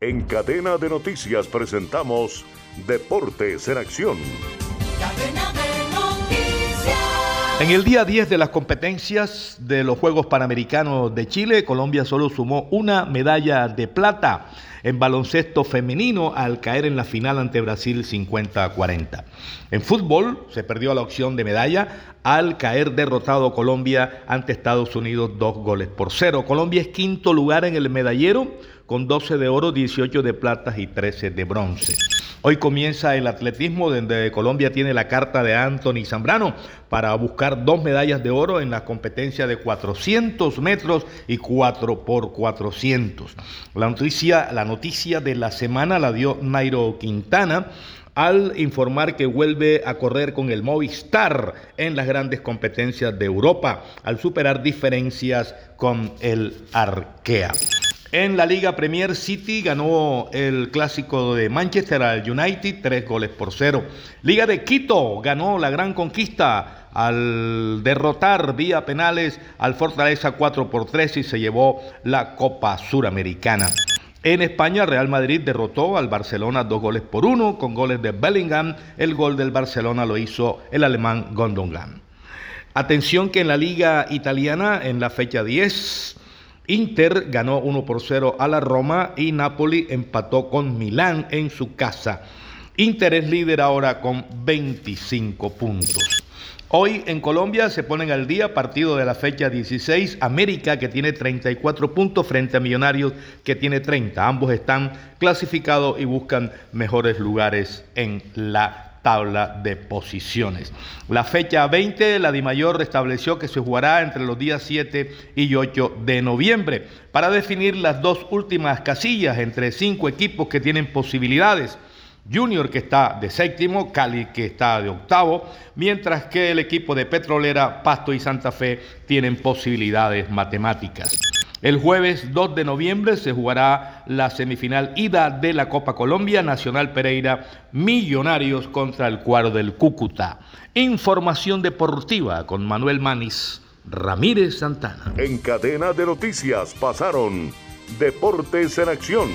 En cadena de noticias presentamos Deportes en Acción. En el día 10 de las competencias de los Juegos Panamericanos de Chile, Colombia solo sumó una medalla de plata en baloncesto femenino al caer en la final ante Brasil 50-40. En fútbol se perdió la opción de medalla al caer derrotado Colombia ante Estados Unidos dos goles por cero. Colombia es quinto lugar en el medallero con 12 de oro, 18 de plata y 13 de bronce. Hoy comienza el atletismo, donde Colombia tiene la carta de Anthony Zambrano para buscar dos medallas de oro en la competencia de 400 metros y 4 por 400. La noticia, la noticia de la semana la dio Nairo Quintana al informar que vuelve a correr con el Movistar en las grandes competencias de Europa, al superar diferencias con el Arkea. En la Liga Premier City ganó el clásico de Manchester al United, tres goles por cero. Liga de Quito ganó la gran conquista al derrotar vía penales al Fortaleza 4 por 3 y se llevó la Copa Suramericana. En España, Real Madrid derrotó al Barcelona dos goles por uno con goles de Bellingham. El gol del Barcelona lo hizo el alemán Gondongan. Atención que en la Liga Italiana, en la fecha 10, Inter ganó 1 por 0 a la Roma y Napoli empató con Milán en su casa. Inter es líder ahora con 25 puntos. Hoy en Colombia se ponen al día partido de la fecha 16, América que tiene 34 puntos frente a Millonarios que tiene 30. Ambos están clasificados y buscan mejores lugares en la tabla de posiciones. La fecha 20, la DIMAYOR restableció que se jugará entre los días 7 y 8 de noviembre para definir las dos últimas casillas entre cinco equipos que tienen posibilidades. Junior que está de séptimo, Cali que está de octavo, mientras que el equipo de Petrolera, Pasto y Santa Fe tienen posibilidades matemáticas. El jueves 2 de noviembre se jugará la semifinal ida de la Copa Colombia Nacional Pereira Millonarios contra el cuadro del Cúcuta. Información deportiva con Manuel Manis Ramírez Santana. En cadena de noticias pasaron Deportes en Acción.